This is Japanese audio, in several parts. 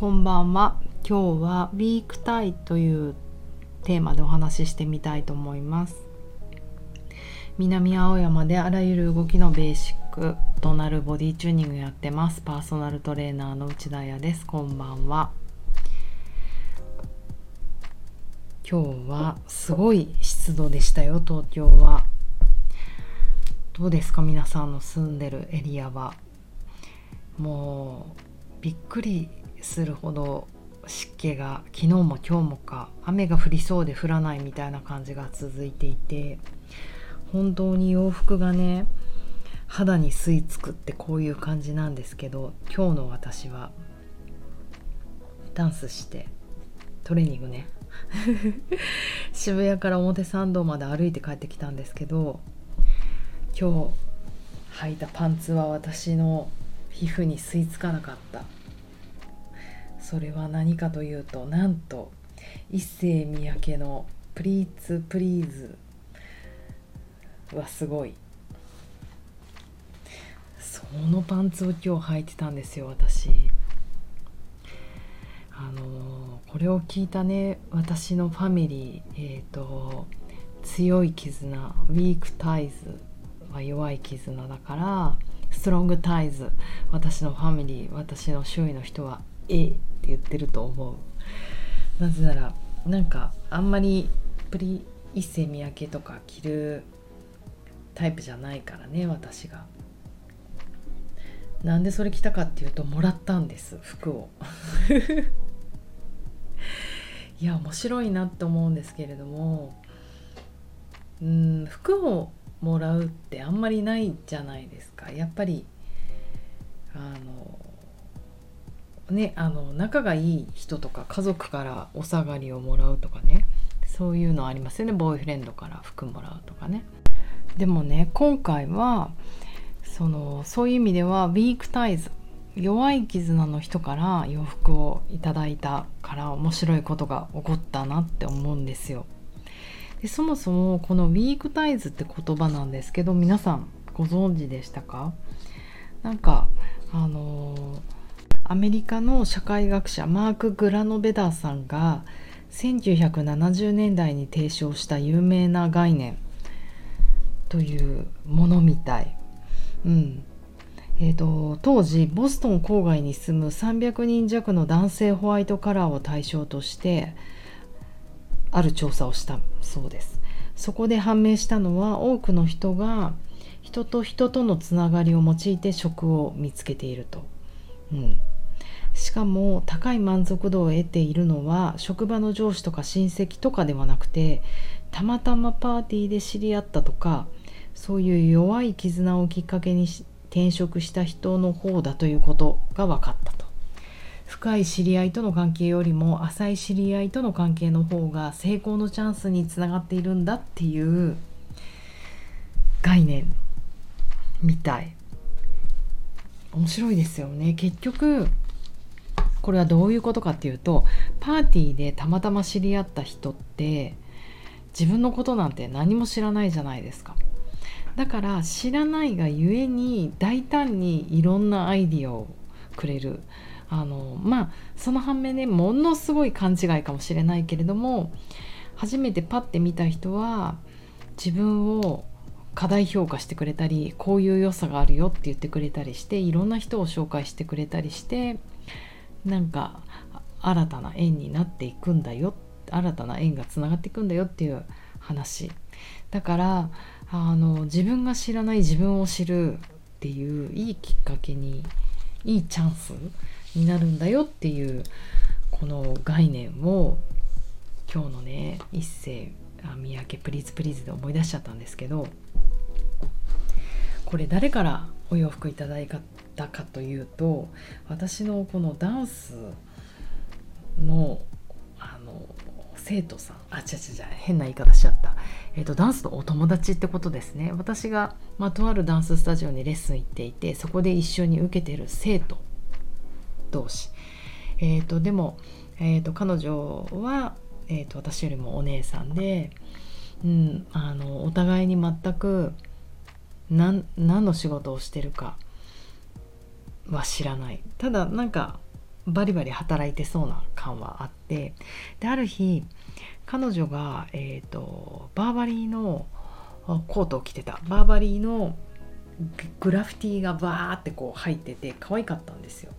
こんばんは。今日はウィークタイというテーマでお話ししてみたいと思います。南青山であらゆる動きのベーシックとなるボディチューニングやってます。パーソナルトレーナーの内田彩です。こんばんは。今日はすごい湿度でしたよ。東京は。どうですか？皆さんの住んでるエリアは。もうびっくりするほど湿気が昨日も今日もか雨が降りそうで降らないみたいな感じが続いていて本当に洋服がね肌に吸い付くってこういう感じなんですけど今日の私はダンスしてトレーニングね 渋谷から表参道まで歩いて帰ってきたんですけど今日履いたパンツは私の皮膚に吸い付かなかった。それは何かというとなんと一世三宅の「プリーツプリーズ」はすごい。そのパンツを今日履いてたんですよ私。あのこれを聞いたね私のファミリーえっ、ー、と強い絆ウィークタイズは弱い絆だからストロングタイズ私のファミリー私の周囲の人は A って言ってると思う。なぜならなんかあんまりプリ一世三宅とか着るタイプじゃないからね私が。なんでそれ着たかっていうともらったんです服を。いや面白いなって思うんですけれどもうん服をもらうってあんまりないじゃないですか。やっぱりあのねあの仲がいい人とか家族からお下がりをもらうとかね。そういうのありますよね。ボーイフレンドから服もらうとかね。でもね今回はそのそういう意味ではウィークタイズ。弱い絆の人から洋服をいただいたから面白いことが起こったなって思うんですよ。でそもそもこのウィークタイズって言葉なんですけど皆さんご存知でしたか？なんかあのー、アメリカの社会学者マーク・グラノベダーさんが1970年代に提唱した有名な概念というものみたい。うん。えーと、当時ボストン郊外に住む300人弱の男性ホワイトカラーを対象としてある調査をしたそうです。そこで判明したのは多くの人が人と人とのつながりを用いて職を見つけていると、うん、しかも高い満足度を得ているのは職場の上司とか親戚とかではなくてたまたまパーティーで知り合ったとかそういう弱い絆をきっかけに転職した人の方だということが分かったと。深い知り合いとの関係よりも浅い知り合いとの関係の方が成功のチャンスにつながっているんだっていう概念みたい。面白いですよね。結局これはどういうことかっていうとパーティーでたまたま知り合った人って自分のことなんて何も知らないじゃないですか。だから知らないがゆえに大胆にいろんなアイディアをくれる。あのまあその反面ねものすごい勘違いかもしれないけれども初めてパッて見た人は自分を過大評価してくれたりこういう良さがあるよって言ってくれたりしていろんな人を紹介してくれたりしてなんか新たな縁になっていくんだよ新たな縁がつながっていくんだよっていう話。だからあの自分が知らない自分を知るっていういいきっかけにいいチャンスになるんだよっていうこの概念を今日のね一世三宅プリーズプリーズで思い出しちゃったんですけどこれ誰からお洋服いただいたかというと私のこのダンスのあの生徒さんあちゃちゃちゃ変な言い方しちゃった、えーと、ダンスのお友達ってことですね。私が、まあ、とあるダンススタジオにレッスン行っていてそこで一緒に受けてる生徒同士、えーと、でも、えーと、彼女は、えーと、私よりもお姉さんで、うん、あのお互いに全く何何の仕事をしてるかは知らない。ただなんかバリバリ働いてそうな感はあって。である日彼女が、えーと、バーバリーのコートを着てた。バーバリーのグラフィティがバーってこう入ってて可愛かったんですよ。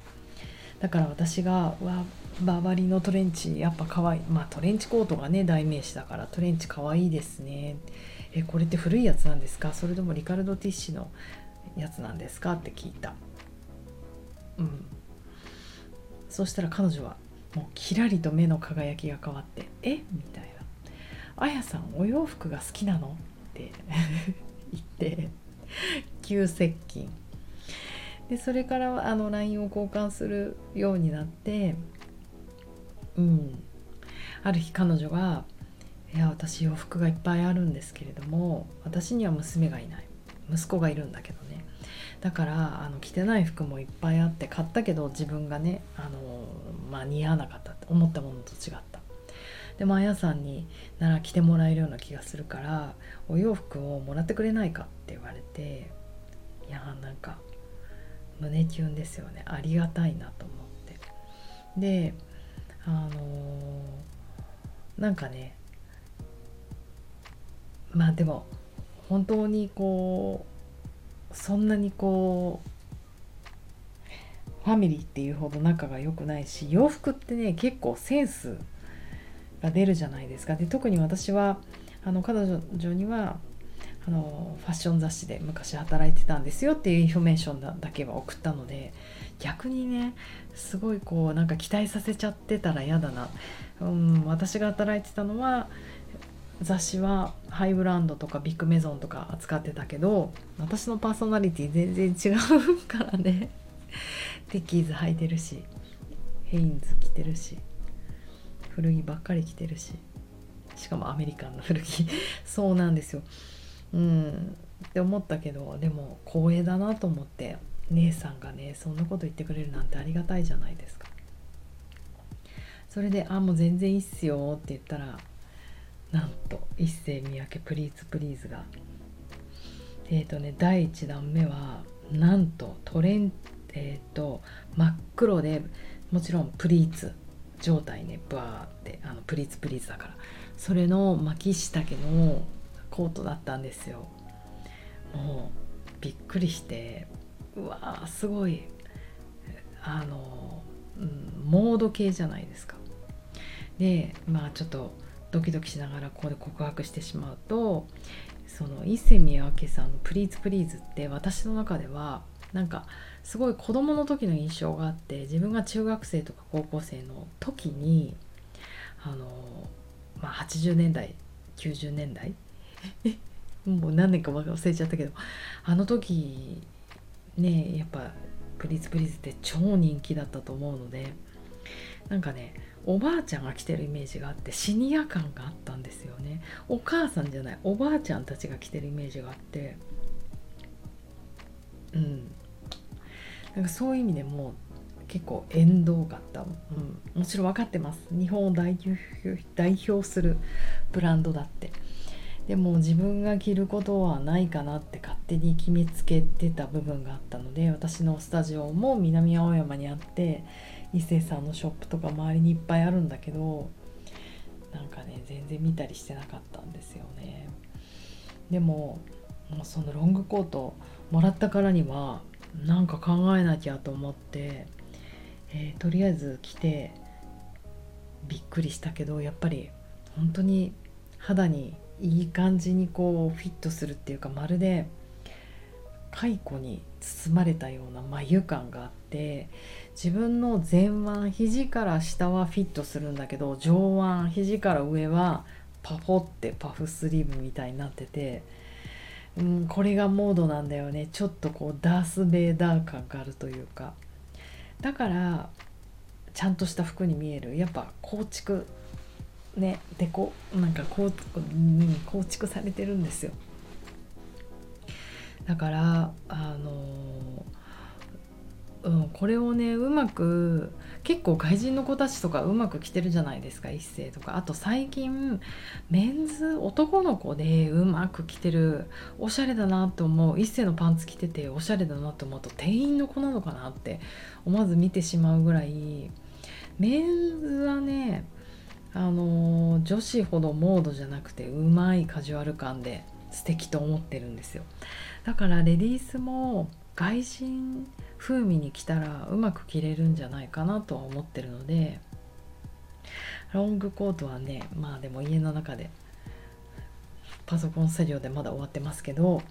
だから私が「わバーバリーのトレンチやっぱ可愛い。まあトレンチコートがね代名詞だからトレンチ可愛いですね。えこれって古いやつなんですか？それともリカルド・ティッシュのやつなんですか？って聞いた。うん。そしたら彼女はもうキラリと目の輝きが変わって「え？みたいな「あやさんお洋服が好きなの?」って 言って急接近。でそれからあの LINE を交換するようになってうん。ある日彼女が「いや私洋服がいっぱいあるんですけれども私には娘がいない。息子がいるんだけどね。だからあの着てない服もいっぱいあって買ったけど自分がねあの、まあ、似合わなかったって思ったものと違った。でもあやさんになら着てもらえるような気がするからお洋服をもらってくれないかって言われていやなんか胸キュンですよね。ありがたいなと思って。であのー、なんかねまあでも本当にこうそんなにこうファミリーっていうほど仲が良くないし洋服ってね結構センスが出るじゃないですか。で特に私はあの彼女にはあのファッション雑誌で昔働いてたんですよっていうインフォメーションだけは送ったので逆にねすごいこうなんか期待させちゃってたら嫌だな、うん、私が働いてたのは雑誌はハイブランドとかビッグメゾンとか扱ってたけど私のパーソナリティ全然違うからね。ディッキーズ履いてるしヘインズ着てるし古着ばっかり着てるししかもアメリカンの古着。そうなんですよ。うん。って思ったけどでも光栄だなと思って姉さんがねそんなこと言ってくれるなんてありがたいじゃないですか。それで「あもう全然いいっすよ」って言ったらなんと一世三宅プリーツプリーズが。えっ、ー、とね第1弾目はなんとトレンえっ、ー、と真っ黒でもちろんプリーツ。状態ねバーってあのプリーツプリーツだから。それの巻き下着のコートだったんですよ。もうびっくりしてうわーすごい。あの、うん、モード系じゃないですか。でまあちょっとドキドキしながらここで告白してしまうとその伊勢宮明さんの「プリーズプリーズ」って私の中ではなんかすごい子供の時の印象があって自分が中学生とか高校生の時にあの、まあ、80年代90年代 もう何年か忘れちゃったけどあの時ねやっぱプリーズプリーズって超人気だったと思うのでなんかねおばあちゃんが着てるイメージがあってシニア感があったんですよね。お母さんじゃないおばあちゃんたちが着てるイメージがあって。うん。なんかそういう意味でも結構縁遠かった、うん、もちろん分かってます。日本を代表代表するブランドだって。でも自分が着ることはないかなって勝手に決めつけてた部分があったので私のスタジオも南青山にあって伊勢さんのショップとか周りにいっぱいあるんだけどなんかね全然見たりしてなかったんですよね。でももうそのロングコートもらったからにはなんか考えなきゃと思って、えー、とりあえず来てびっくりしたけどやっぱり本当に肌にいい感じにこうフィットするっていうかまるで蚕に包まれたような眉感があって自分の前腕肘から下はフィットするんだけど上腕肘から上はパフォってパフスリーブみたいになっててうん、これがモードなんだよね。ちょっとこうダース・ベイダー感があるというか。だからちゃんとした服に見える。やっぱ構築ねでこなんかこう、構築されてるんですよ。だからあのうん、これをねうまく結構外人の子たちとかうまく着てるじゃないですか一世とか。あと最近メンズ男の子でうまく着てるおしゃれだなと思う一世のパンツ着てておしゃれだなと思うと店員の子なのかなって思わず見てしまうぐらいメンズはねあの女子ほどモードじゃなくてうまいカジュアル感で素敵と思ってるんですよ。だからレディースも外人風味に着たらうまく着れるんじゃないかなとは思ってるのでロングコートはねまあでも家の中でパソコン作業でまだ終わってますけど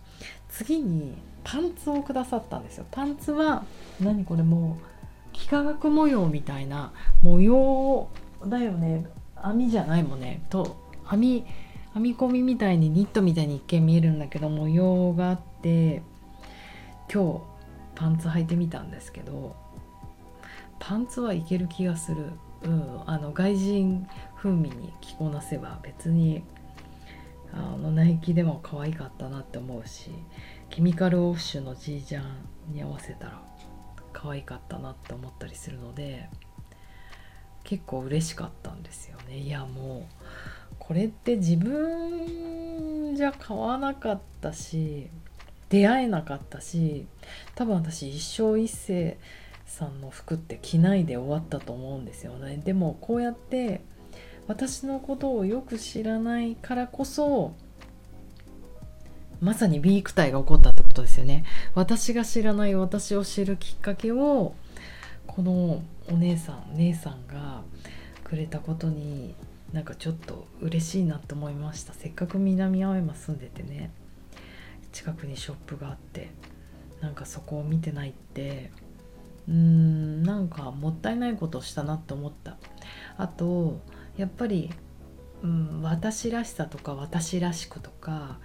次にパンツをくださったんですよ。パンツは何これもう幾何学模様みたいな模様だよね。網じゃないもんね。と網編み込みみたいにニットみたいに一見見えるんだけど模様があって今日パンツ履いてみたんですけどパンツはいける気がする、うん、あの外人風味に着こなせば別にあのナイキでも可愛かったなって思うしケミカルオフシュのジージャンに合わせたら可愛かったなって思ったりするので結構嬉しかったんですよね。いやもうこれって自分じゃ買わなかったし出会えなかったし多分私一生一世さんの服って着ないで終わったと思うんですよね。でもこうやって私のことをよく知らないからこそまさにビークタイが起こったってことですよね。私が知らない私を知るきっかけをこのお姉さん姉さんがくれたことになんかちょっと嬉しいなと思いました。せっかく南青山住んでてね近くにショップがあってなんかそこを見てないってうーんなんかもったいないことしたなって思った。あとやっぱり、うん、私らしさとか私らしくとか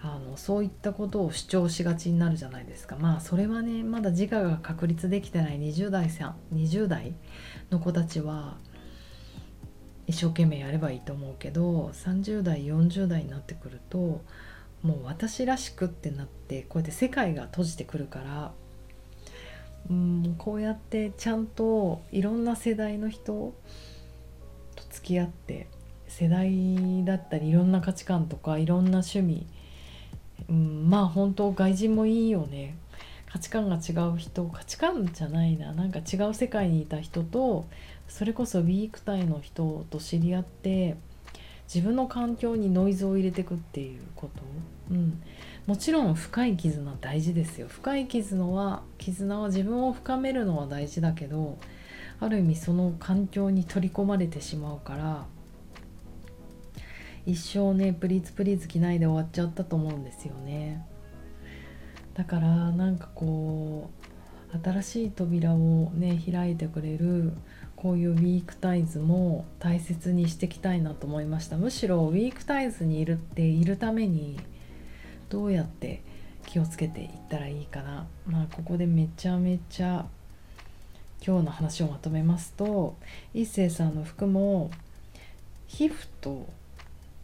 あのそういったことを主張しがちになるじゃないですか。まあそれはねまだ自我が確立できてない20代さん20代の子たちは一生懸命やればいいと思うけど30代40代になってくるともう私らしくってなってこうやって世界が閉じてくるからうんこうやってちゃんといろんな世代の人と付き合って世代だったりいろんな価値観とかいろんな趣味、うん、まあ本当外人もいいよね。価値観が違う人価値観じゃないな。なんか違う世界にいた人とそれこそウィークタイの人と知り合って自分の環境にノイズを入れてくっていうこと、うん、もちろん深い絆大事ですよ。深い絆は絆は自分を深めるのは大事だけどある意味その環境に取り込まれてしまうから一生ねプリーツプリーツ着ないで終わっちゃったと思うんですよね。だからなんかこう新しい扉をね開いてくれるこういうウィークタイズも大切にしていきたいなと思いました。むしろウィークタイズにいるっているためにどうやって気をつけていったらいいかな。まあここでめちゃめちゃ今日の話をまとめますと一星さんの服も皮膚と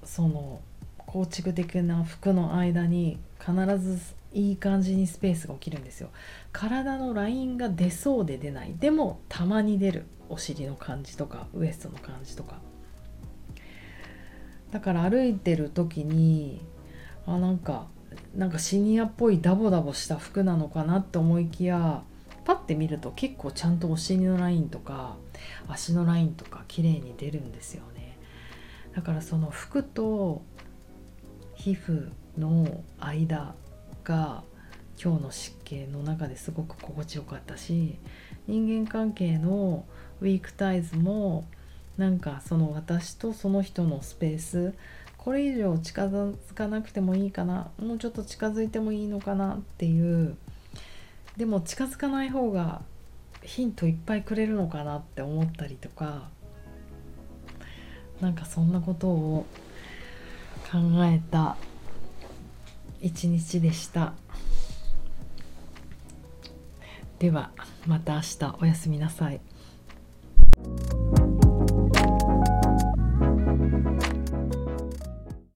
その構築的な服の間に必ずいい感じにスペースが起きるんですよ。体のラインが出そうで出ない。でもたまに出る。お尻の感じとかウエストの感じとか。だから歩いてる時にあなんかなんかシニアっぽいダボダボした服なのかなって思いきやパッて見ると結構ちゃんとお尻のラインとか足のラインとか綺麗に出るんですよね。だからその服と皮膚の間が今日の湿気の中ですごく心地よかったし人間関係のウィークタイズもなんかその私とその人のスペースこれ以上近づかなくてもいいかなもうちょっと近づいてもいいのかなっていうでも近づかない方がヒントいっぱいくれるのかなって思ったりとかなんかそんなことを考えた一日でしたではまた明日おやすみなさい。